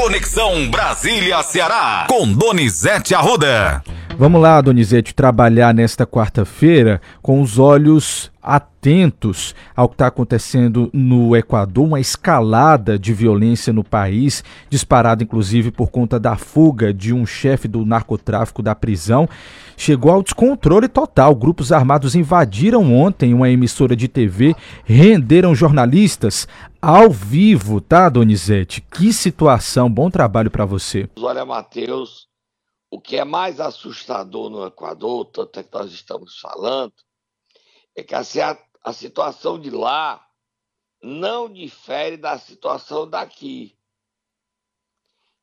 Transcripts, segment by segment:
Conexão Brasília-Ceará, com Donizete Arruda. Vamos lá, Donizete, trabalhar nesta quarta-feira com os olhos atentos ao que está acontecendo no Equador, uma escalada de violência no país, disparada inclusive por conta da fuga de um chefe do narcotráfico da prisão. Chegou ao descontrole total. Grupos armados invadiram ontem uma emissora de TV, renderam jornalistas ao vivo, tá, Donizete? Que situação, bom trabalho para você. Olha, Matheus, o que é mais assustador no Equador, tanto é que nós estamos falando, é que a, a situação de lá não difere da situação daqui.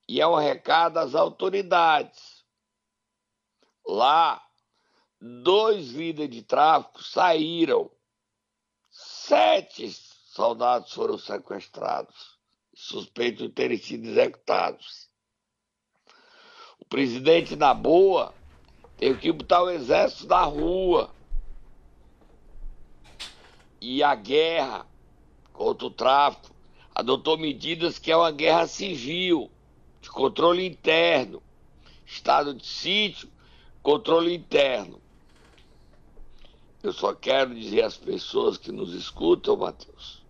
E é um recado às autoridades. Lá, dois líderes de tráfico saíram. Sete soldados foram sequestrados, suspeitos de terem sido executados presidente, na boa, teve que botar o exército na rua. E a guerra contra o tráfico adotou medidas que é uma guerra civil, de controle interno, estado de sítio, controle interno. Eu só quero dizer às pessoas que nos escutam, Matheus,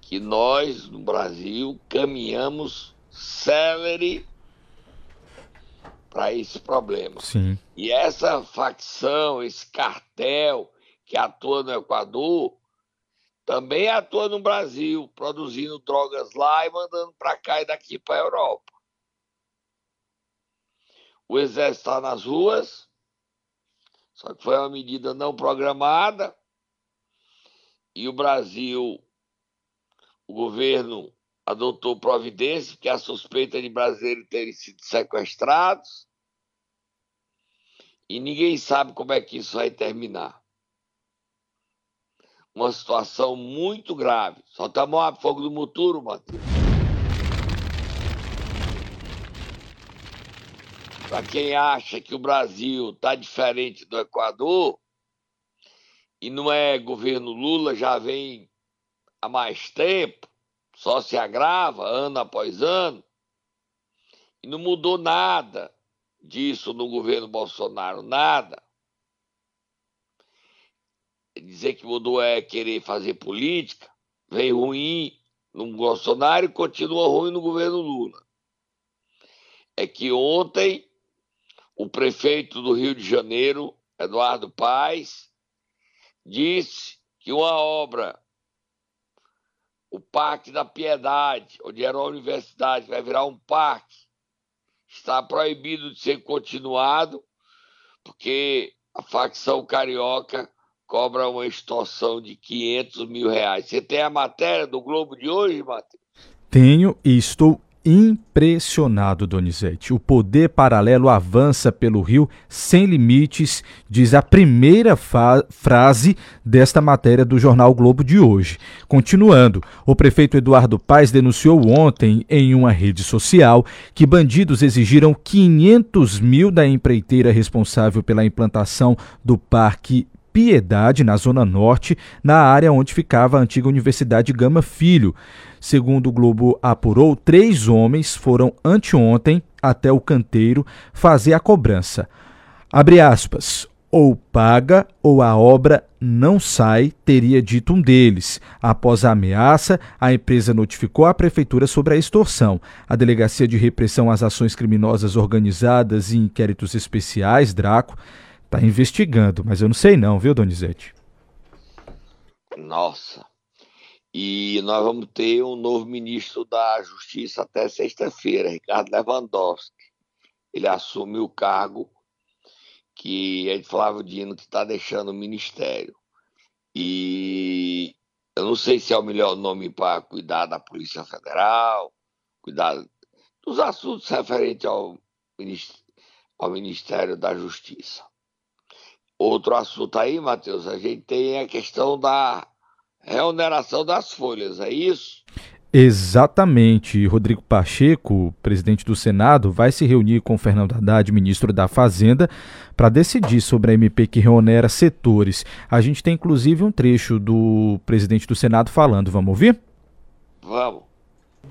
que nós no Brasil caminhamos célere para esse problema. Sim. E essa facção, esse cartel que atua no Equador, também atua no Brasil, produzindo drogas lá e mandando para cá e daqui para a Europa. O exército está nas ruas, só que foi uma medida não programada, e o Brasil, o governo adotou providência, que a suspeita de brasileiros terem sido sequestrados, e ninguém sabe como é que isso vai terminar. Uma situação muito grave. Só tá a fogo do muturo, Matheus. Para quem acha que o Brasil está diferente do Equador, e não é governo Lula, já vem há mais tempo, só se agrava ano após ano, e não mudou nada disso no governo Bolsonaro, nada. Dizer que mudou é querer fazer política, veio ruim no Bolsonaro e continua ruim no governo Lula. É que ontem o prefeito do Rio de Janeiro, Eduardo Paes, disse que uma obra, o Parque da Piedade, onde era uma universidade, vai virar um parque, está proibido de ser continuado, porque a facção carioca cobra uma extorsão de 500 mil reais. Você tem a matéria do Globo de hoje, Matheus? Tenho e estou impressionado, Donizete. O poder paralelo avança pelo Rio sem limites, diz a primeira frase desta matéria do jornal Globo de hoje. Continuando, o prefeito Eduardo Paes denunciou ontem em uma rede social que bandidos exigiram 500 mil da empreiteira responsável pela implantação do Parque Piedade, na Zona Norte, na área onde ficava a antiga Universidade Gama Filho. Segundo o Globo apurou, três homens foram anteontem até o canteiro fazer a cobrança. Abre aspas. Ou paga ou a obra não sai, teria dito um deles. Após a ameaça, a empresa notificou a prefeitura sobre a extorsão. A Delegacia de Repressão às Ações Criminosas Organizadas e Inquéritos Especiais, Draco, Tá investigando, mas eu não sei não, viu, Donizete? Nossa. E nós vamos ter um novo ministro da Justiça até sexta-feira, Ricardo Lewandowski. Ele assume o cargo que é de Flávio Dino que está deixando o ministério. E eu não sei se é o melhor nome para cuidar da Polícia Federal, cuidar dos assuntos referentes ao, ao Ministério da Justiça. Outro assunto aí, Matheus, a gente tem a questão da reoneração das folhas, é isso? Exatamente. Rodrigo Pacheco, presidente do Senado, vai se reunir com Fernando Haddad, ministro da Fazenda, para decidir sobre a MP que reonera setores. A gente tem inclusive um trecho do presidente do Senado falando. Vamos ouvir? Vamos.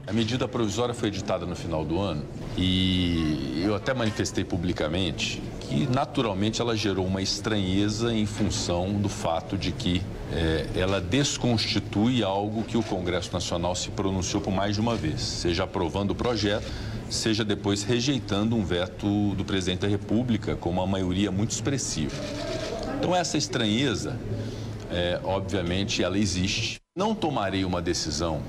A medida provisória foi editada no final do ano e eu até manifestei publicamente que, naturalmente, ela gerou uma estranheza em função do fato de que é, ela desconstitui algo que o Congresso Nacional se pronunciou por mais de uma vez, seja aprovando o projeto, seja depois rejeitando um veto do presidente da República com uma maioria muito expressiva. Então, essa estranheza, é, obviamente, ela existe. Não tomarei uma decisão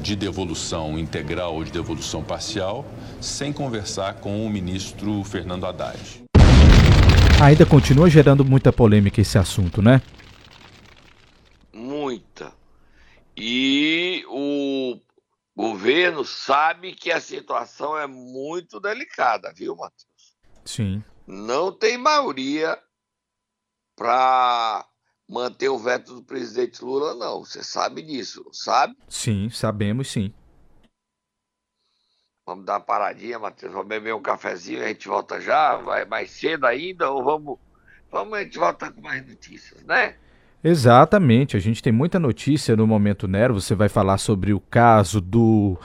de devolução integral ou de devolução parcial sem conversar com o ministro Fernando Haddad. Ainda continua gerando muita polêmica esse assunto, né? Muita. E o governo sabe que a situação é muito delicada, viu, Matheus? Sim. Não tem maioria para manter o veto do presidente Lula, não. Você sabe disso, sabe? Sim, sabemos sim. Vamos dar uma paradinha, Matheus. Vamos beber um cafezinho, a gente volta já. Vai mais cedo ainda ou vamos. Vamos, a gente volta com mais notícias, né? Exatamente, a gente tem muita notícia no Momento Nero. Você vai falar sobre o caso do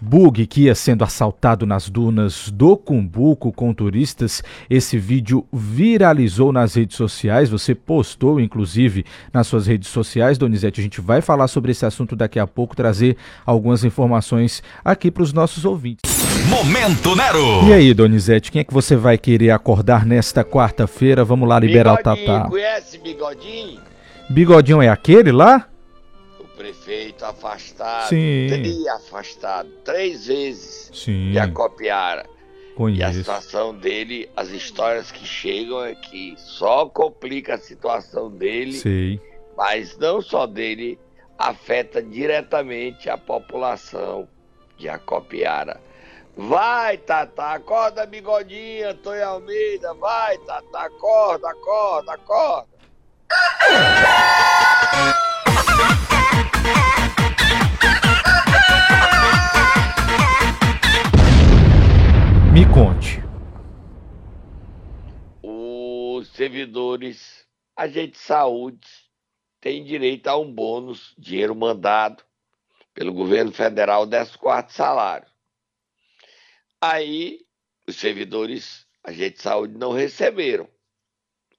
Bug que ia sendo assaltado nas dunas do Cumbuco com turistas. Esse vídeo viralizou nas redes sociais. Você postou, inclusive, nas suas redes sociais, Donizete. A gente vai falar sobre esse assunto daqui a pouco, trazer algumas informações aqui para os nossos ouvintes. Momento Nero! E aí, Donizete, quem é que você vai querer acordar nesta quarta-feira? Vamos lá liberar bigodinho, o Tatá. Conhece Bigodinho? Bigodinho é aquele lá? Prefeito afastado, Sim. teria afastado três vezes Sim. de Acopiara. E a Conheço. situação dele, as histórias que chegam é que só complica a situação dele, Sei. mas não só dele, afeta diretamente a população de Acopiara. Vai, Tata, acorda, bigodinha, Antônio Almeida, vai, Tata, acorda, acorda, acorda. Me conte. os servidores, agentes de saúde, têm direito a um bônus, dinheiro mandado pelo governo federal, 14 salário. Aí, os servidores, agentes de saúde, não receberam.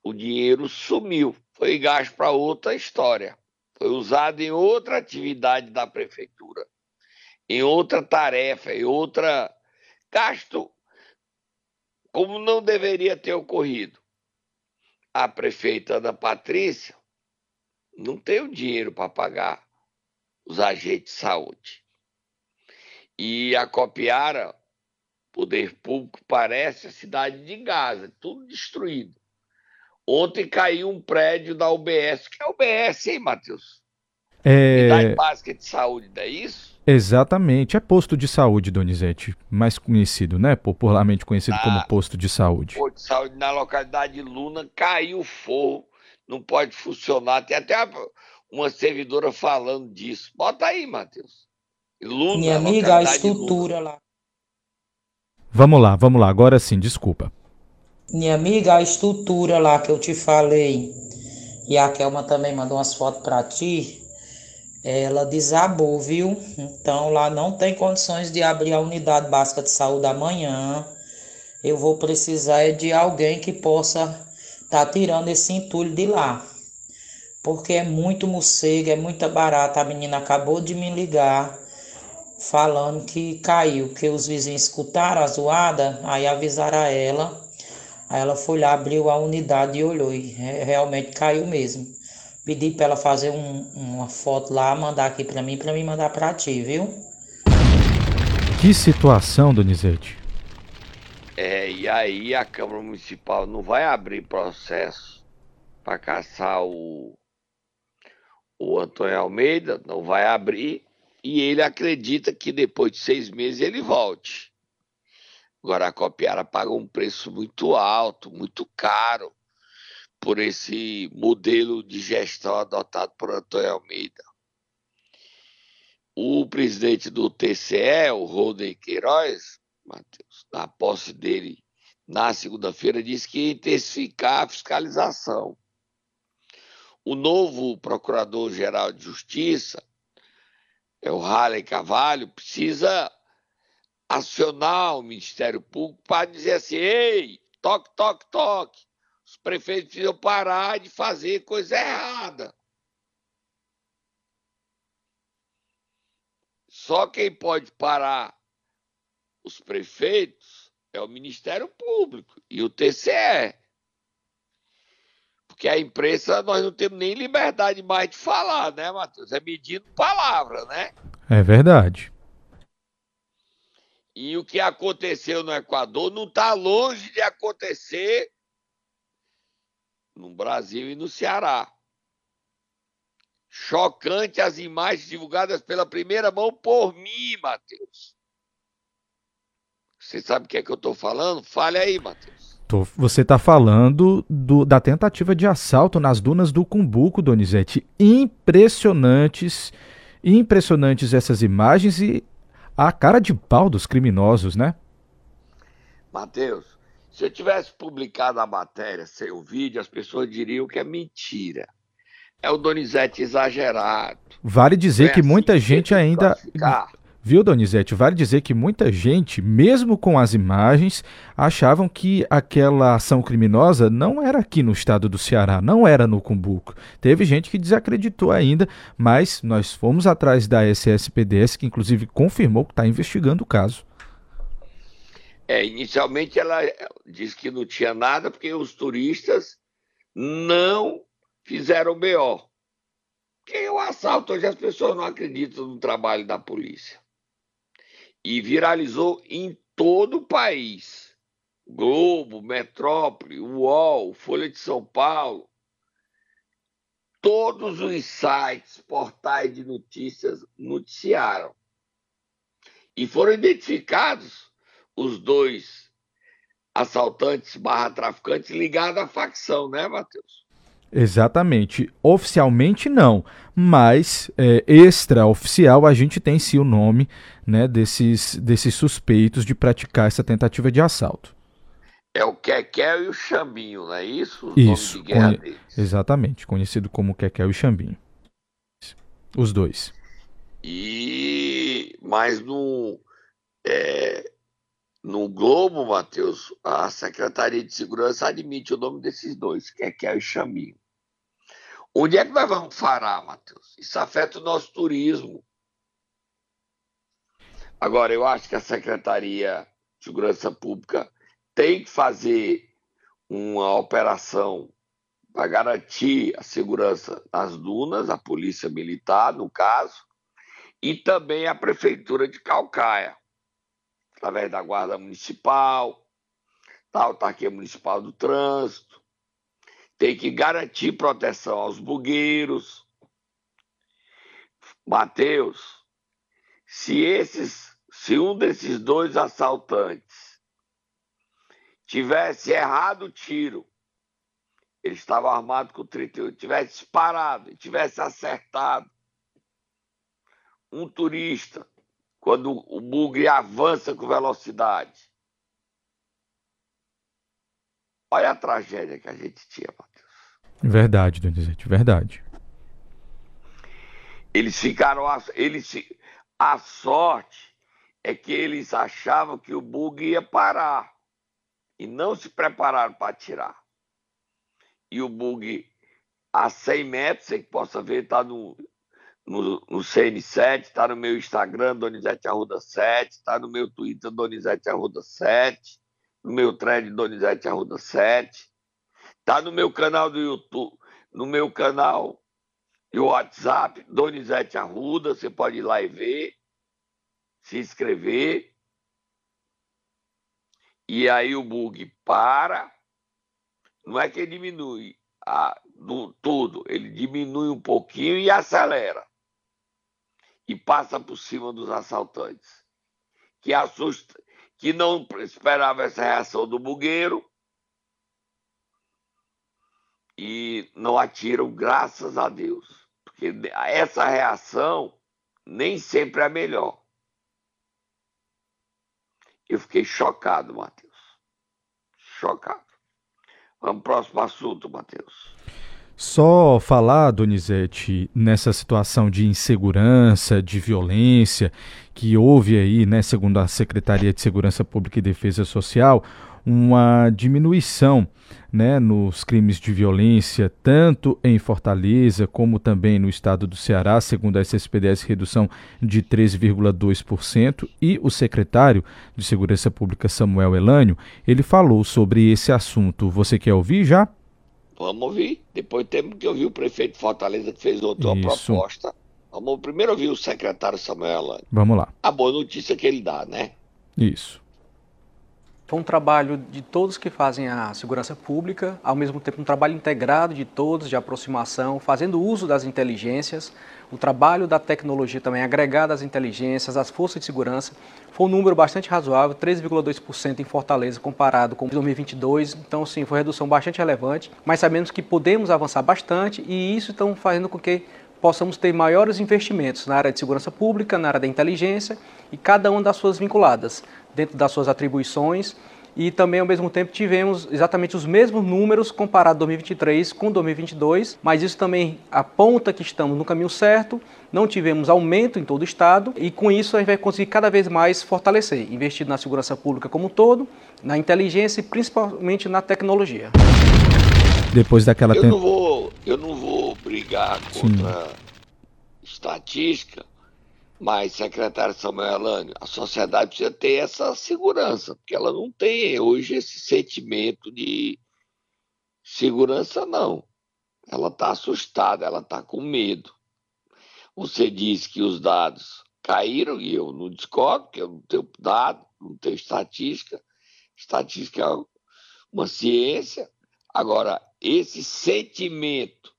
O dinheiro sumiu, foi gasto para outra história. Foi usado em outra atividade da prefeitura, em outra tarefa, em outra gasto como não deveria ter ocorrido. A prefeita Ana Patrícia não tem o dinheiro para pagar os agentes de saúde. E a Copiara, poder público, parece a cidade de Gaza, tudo destruído. Ontem caiu um prédio da UBS, que é a UBS, hein, Matheus? Unidade É, Básica de Saúde, não é isso? exatamente, é posto de saúde, Donizete, mais conhecido, né? Popularmente conhecido Ah. como posto de saúde. Posto de saúde na localidade de Luna, caiu o forro, não pode funcionar. Tem até uma servidora falando disso. Bota aí, Matheus. Luna, Minha amiga, a localidade de Luna. estrutura lá. Vamos lá, vamos lá, agora sim, desculpa. Minha amiga, a estrutura lá que eu te falei, e a Kelma também mandou umas fotos pra ti, ela desabou, viu? Então lá não tem condições de abrir a unidade básica de saúde amanhã. Eu vou precisar é de alguém que possa estar tirando esse entulho de lá. Porque é muito morcego, é muita barata. A menina acabou de me ligar falando que caiu, que os vizinhos escutaram a zoada, aí avisaram a ela. Aí ela foi lá, abriu a unidade e olhou, e re- realmente caiu mesmo. Pedi para ela fazer um- uma foto lá, mandar aqui para mim, para mim mandar para ti, viu? Que situação, Donizete? É, e aí a Câmara Municipal não vai abrir processo para caçar o, o Antônio Almeida, não vai abrir, e ele acredita que depois de seis meses ele volte. Agora a Copiara paga um preço muito alto, muito caro, por esse modelo de gestão adotado por Antônio Almeida. O presidente do TCE, o Rodney Queiroz, Matheus, na posse dele na segunda-feira, disse que ia intensificar a fiscalização. O novo Procurador-Geral de Justiça é o Halley Cavalho, precisa acionar o Ministério Público para dizer assim: ei, toque, toque, toque. Os prefeitos precisam parar de fazer coisa errada. Só quem pode parar os prefeitos é o Ministério Público e o TCE. Porque a imprensa nós não temos nem liberdade mais de falar, né, Matheus? É medindo palavra, né? É verdade. E o que aconteceu no Equador não está longe de acontecer no Brasil e no Ceará. Chocante as imagens divulgadas pela primeira mão por mim, Matheus. Você sabe o que é que eu estou falando? Fale aí, Matheus. Você está falando do, da tentativa de assalto nas dunas do Cumbuco, Donizete. Impressionantes, impressionantes essas imagens e a cara de pau dos criminosos, né? Matheus, se eu tivesse publicado a matéria sem o vídeo, as pessoas diriam que é mentira. É o Donizete exagerado. Vale dizer que assim muita gente ainda. Viu, Donizete? Vale dizer que muita gente, mesmo com as imagens, achavam que aquela ação criminosa não era aqui no estado do Ceará, não era no Cumbuco. Teve gente que desacreditou ainda, mas nós fomos atrás da SSPDS, que inclusive confirmou que está investigando o caso. É, inicialmente ela disse que não tinha nada porque os turistas não fizeram BO. É o assalto hoje as pessoas não acreditam no trabalho da polícia e viralizou em todo o país. Globo, Metrópole, UOL, Folha de São Paulo, todos os sites, portais de notícias noticiaram. E foram identificados os dois assaltantes barra traficantes ligados à facção, né, Matheus? Exatamente. Oficialmente não, mas é, extraoficial a gente tem sim o nome né, desses, desses suspeitos de praticar essa tentativa de assalto. É o Kekel e o Chambinho, não é isso? isso, conhe... exatamente, conhecido como Kekel e Chambinho. Os dois. E mas no é, no Globo, Matheus, a Secretaria de Segurança admite o nome desses dois, Kekel e Chambinho. Onde é que nós vamos parar, Matheus? Isso afeta o nosso turismo. Agora, eu acho que a Secretaria de Segurança Pública tem que fazer uma operação para garantir a segurança nas dunas, a Polícia Militar, no caso, e também a Prefeitura de Calcaia, através da Guarda Municipal, da Autarquia Municipal do Trânsito, tem que garantir proteção aos bugueiros. Mateus, se esses, se um desses dois assaltantes tivesse errado o tiro, ele estava armado com 38, tivesse disparado, tivesse acertado um turista quando o bugre avança com velocidade. Olha a tragédia que a gente tinha, Verdade, Donizete, verdade. Eles ficaram. Eles, a sorte é que eles achavam que o bug ia parar e não se prepararam para atirar. E o bug a 100 metros, você que possa ver, está no, no, no CN7, está no meu Instagram, Donizete Arruda 7, está no meu Twitter, Donizete Arruda 7, no meu thread, Donizete Arruda 7. Tá no meu canal do YouTube, no meu canal e WhatsApp, Donizete Arruda, você pode ir lá e ver, se inscrever. E aí o bug para. Não é que ele diminui a, do, tudo, ele diminui um pouquinho e acelera. E passa por cima dos assaltantes. Que assusta, que não esperava essa reação do bugueiro e não atiram, graças a Deus. Porque essa reação nem sempre é a melhor. Eu fiquei chocado, Matheus. Chocado. Vamos para o próximo assunto, Matheus. Só falar, Donizete, nessa situação de insegurança, de violência que houve aí, né, segundo a Secretaria de Segurança Pública e Defesa Social, uma diminuição né, nos crimes de violência, tanto em Fortaleza como também no estado do Ceará, segundo a SSPDS, redução de 13,2%. E o secretário de Segurança Pública, Samuel Elânio, ele falou sobre esse assunto. Você quer ouvir já? Vamos ouvir. Depois temos que ouvir o prefeito de Fortaleza que fez outra proposta. Vamos primeiro ouvir o secretário Samuel Elânio. Vamos lá. A boa notícia que ele dá, né? Isso. Foi um trabalho de todos que fazem a segurança pública, ao mesmo tempo um trabalho integrado de todos, de aproximação, fazendo uso das inteligências, o trabalho da tecnologia também agregado às inteligências, às forças de segurança. Foi um número bastante razoável, 13,2% em Fortaleza comparado com 2022. Então, sim, foi uma redução bastante relevante, mas sabemos que podemos avançar bastante e isso está fazendo com que possamos ter maiores investimentos na área de segurança pública, na área da inteligência e cada uma das suas vinculadas dentro das suas atribuições e também ao mesmo tempo tivemos exatamente os mesmos números comparado 2023 com 2022, mas isso também aponta que estamos no caminho certo, não tivemos aumento em todo o estado e com isso a gente vai conseguir cada vez mais fortalecer, investir na segurança pública como um todo, na inteligência e principalmente na tecnologia. Depois daquela eu não vou, eu não vou brigar contra Sim. estatística, mas, secretário Samuel Alânio, a sociedade precisa ter essa segurança, porque ela não tem hoje esse sentimento de segurança, não. Ela está assustada, ela está com medo. Você diz que os dados caíram, e eu não discordo, porque eu não tenho dado, não tenho estatística. Estatística é uma ciência. Agora, esse sentimento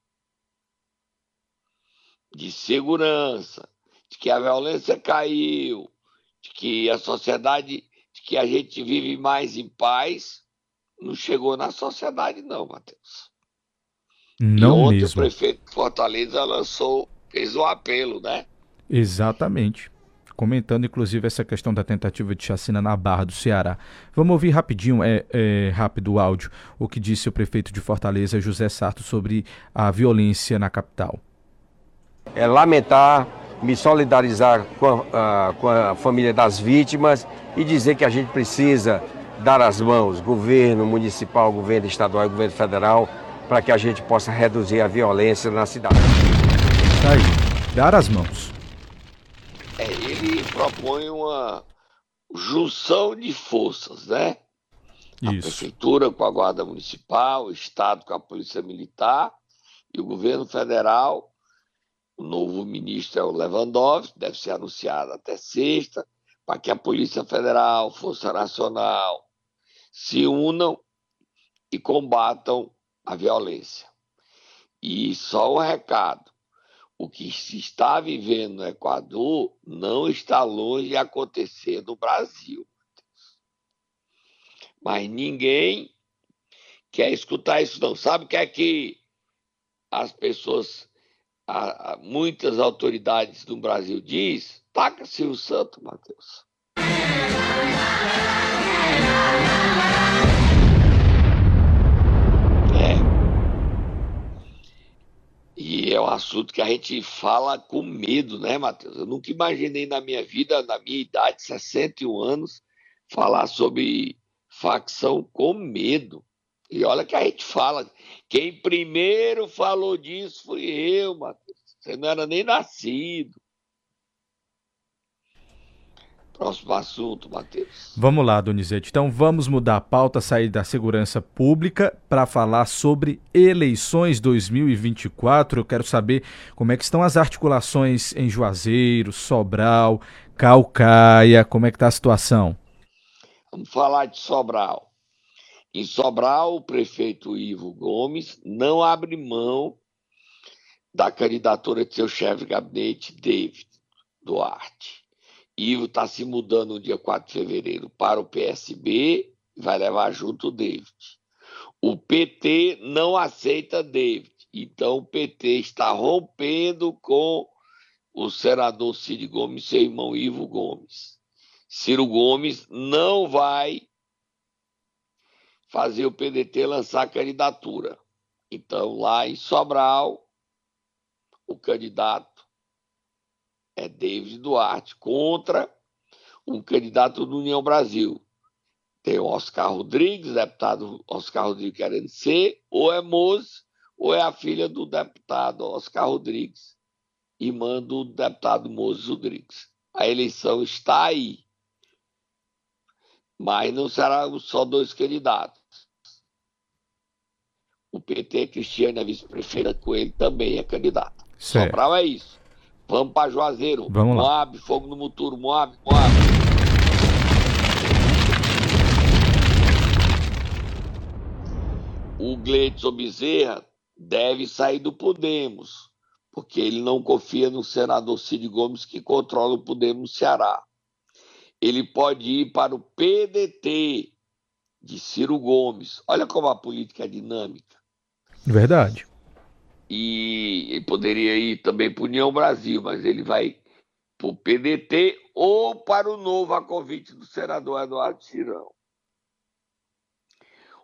de segurança, que a violência caiu, de que a sociedade, de que a gente vive mais em paz, não chegou na sociedade, não, Matheus. Não e ontem mesmo. o prefeito de Fortaleza lançou, fez um apelo, né? Exatamente. Comentando, inclusive, essa questão da tentativa de chacina na Barra do Ceará. Vamos ouvir rapidinho, é, é rápido o áudio, o que disse o prefeito de Fortaleza, José Sarto, sobre a violência na capital. É lamentar me solidarizar com a, com a família das vítimas e dizer que a gente precisa dar as mãos, governo municipal, governo estadual e governo federal, para que a gente possa reduzir a violência na cidade. Tá aí, dar as mãos. É, ele propõe uma junção de forças, né? A Isso. prefeitura com a guarda municipal, o estado com a polícia militar e o governo federal o novo ministro é o Lewandowski, deve ser anunciado até sexta, para que a Polícia Federal, Força Nacional se unam e combatam a violência. E só um recado: o que se está vivendo no Equador não está longe de acontecer no Brasil. Mas ninguém quer escutar isso, não. Sabe o que é que as pessoas a, a, muitas autoridades do Brasil diz, taca Silvio Santo, Matheus. É. E é um assunto que a gente fala com medo, né, Matheus? Eu nunca imaginei na minha vida, na minha idade, 61 anos, falar sobre facção com medo. E olha que a gente fala. Quem primeiro falou disso fui eu, Matheus. Você não era nem nascido. Próximo assunto, Matheus. Vamos lá, Donizete. Então vamos mudar a pauta, sair da segurança pública para falar sobre eleições 2024. Eu quero saber como é que estão as articulações em Juazeiro, Sobral, Calcaia, como é que está a situação? Vamos falar de Sobral. Em Sobral, o prefeito Ivo Gomes não abre mão da candidatura de seu chefe de gabinete, David Duarte. Ivo está se mudando no dia 4 de fevereiro para o PSB e vai levar junto o David. O PT não aceita David, então o PT está rompendo com o senador Ciro Gomes, seu irmão Ivo Gomes. Ciro Gomes não vai fazer o PDT lançar candidatura. Então, lá em Sobral, o candidato é David Duarte contra um candidato do União Brasil. Tem o Oscar Rodrigues, deputado Oscar Rodrigues querendo ser, ou é Mose, ou é a filha do deputado Oscar Rodrigues, irmã do deputado Mose Rodrigues. A eleição está aí. Mas não serão só dois candidatos. O PT, Cristiane, a vice-prefeita Coelho, também é candidata. Certo. Sobral é isso. Vamos para Juazeiro. Vamos lá. Moab, fogo no muturo. Moab, Moab. O Gleidson Bezerra deve sair do Podemos, porque ele não confia no senador Cid Gomes, que controla o Podemos no Ceará. Ele pode ir para o PDT de Ciro Gomes. Olha como a política é dinâmica. Verdade. E poderia ir também para União Brasil, mas ele vai para o PDT ou para o novo a convite do senador Eduardo Cirão.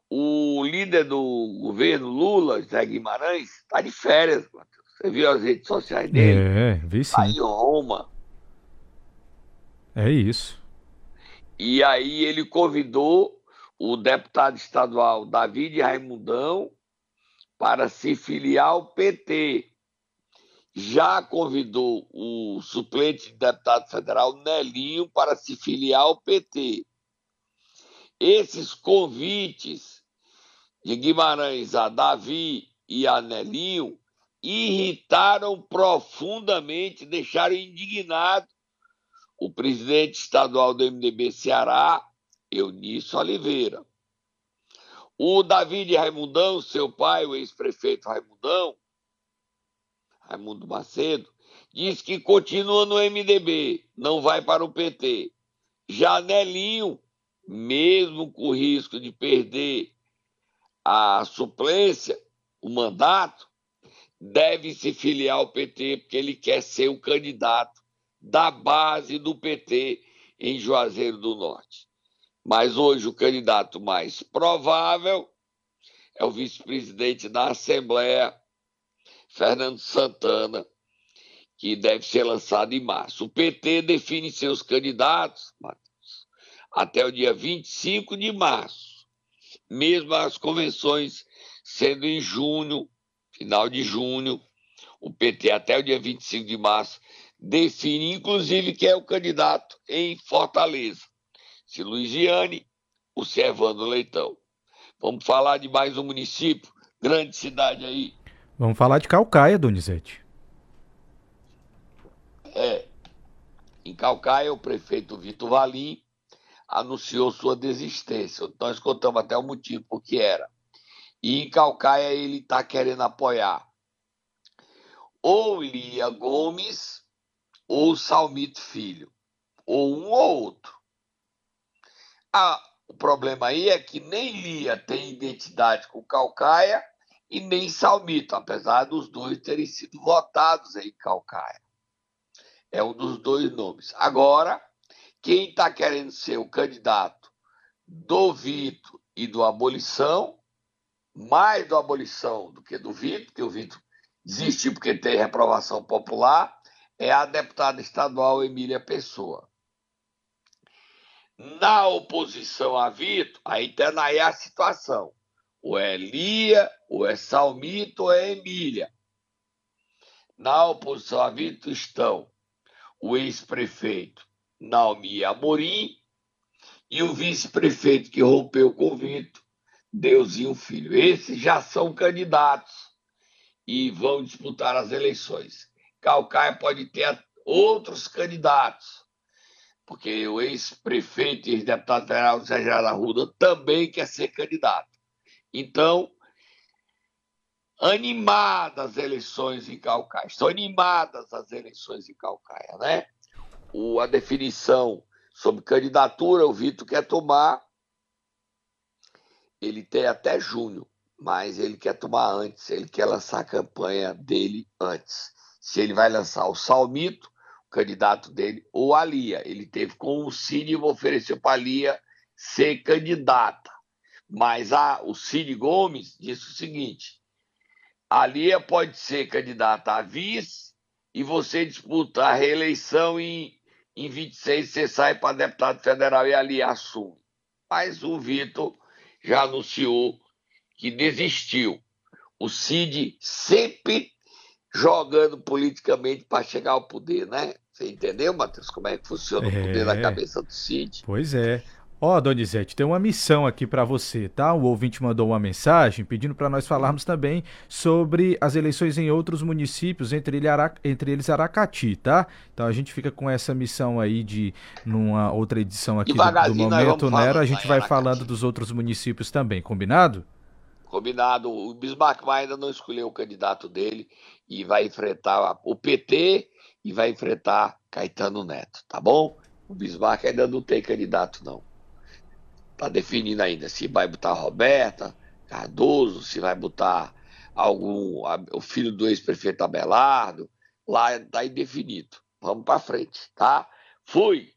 O líder do governo, Lula, Zé Guimarães, está de férias, Matheus. Você viu as redes sociais dele? É, vi sim. Está em Roma. É isso. E aí ele convidou o deputado estadual David Raimundão para se filiar ao PT. Já convidou o suplente de deputado federal Nelinho para se filiar ao PT. Esses convites de Guimarães a Davi e a Nelinho irritaram profundamente, deixaram indignado o presidente estadual do MDB Ceará, Eunício Oliveira. O David Raimundão, seu pai, o ex-prefeito Raimundão, Raimundo Macedo, diz que continua no MDB, não vai para o PT. Janelinho, mesmo com risco de perder a suplência, o mandato, deve se filiar ao PT, porque ele quer ser o candidato da base do PT em Juazeiro do Norte. Mas hoje o candidato mais provável é o vice-presidente da Assembleia, Fernando Santana, que deve ser lançado em março. O PT define seus candidatos, Matheus, até o dia 25 de março, mesmo as convenções sendo em junho, final de junho, o PT até o dia 25 de março define, inclusive, quem é o candidato em Fortaleza. Se Luiziane ou se Evandro Leitão. Vamos falar de mais um município, grande cidade aí. Vamos falar de Calcaia, Donizete. É. Em Calcaia, o prefeito Vitor Valim anunciou sua desistência. Nós contamos até o motivo que era. E em Calcaia ele está querendo apoiar ou Lia Gomes ou Salmito Filho, ou um ou outro. Ah, o problema aí é que nem Lia tem identidade com Calcaia e nem Salmito, apesar dos dois terem sido votados em Calcaia. É um dos dois nomes. Agora, quem está querendo ser o candidato do Vito e do Abolição, mais do Abolição do que do Vito, porque o Vito desistiu porque tem reprovação popular, é a deputada estadual Emília Pessoa. Na oposição a Vitor, aí está aí a situação. Ou é Lia, ou é Salmito, ou é Emília. Na oposição a Vitor estão o ex-prefeito Naomi Amorim e o vice-prefeito que rompeu o Vitor, Deusinho Filho. Esses já são candidatos e vão disputar as eleições. Calcaia pode ter outros candidatos, porque o ex-prefeito e ex-deputado federal Gerardo Arruda também quer ser candidato. Então, animadas as eleições em Calcaia, estão animadas as eleições em Calcaia, né? O, a definição sobre candidatura, o Vitor quer tomar, ele tem até junho, mas ele quer tomar antes, ele quer lançar a campanha dele antes se ele vai lançar o Salmito, candidato dele, ou a Lia. Ele teve com o Cid e ofereceu para a Lia ser candidata. Mas a, o Cid Gomes disse o seguinte: a Lia pode ser candidata a vice e você disputar a reeleição em, em 26, você sai para deputado federal e a Lia assume. Mas o Vitor já anunciou que desistiu. O Cid sempre jogando politicamente para chegar ao poder, né? Você entendeu, Matheus, como é que funciona o poder na É. cabeça do Cid? Pois é. Ó, Donizete, tem uma missão aqui para você, tá? O ouvinte mandou uma mensagem pedindo para nós falarmos também sobre as eleições em outros municípios, entre, ele Ara- entre eles Aracati, tá? Então a gente fica com essa missão aí de, numa outra edição aqui do, do Momento Nero, a falando gente vai Aracati. falando dos outros municípios também, combinado? Combinado. O Bismarck ainda não escolheu o candidato dele e vai enfrentar o PT e vai enfrentar Caetano Neto, tá bom? O Bismarck ainda não tem candidato, não. Tá definindo ainda se vai botar Roberta, Cardoso, se vai botar algum o filho do ex-prefeito Abelardo. Lá tá indefinido. Vamos para frente, tá? Fui.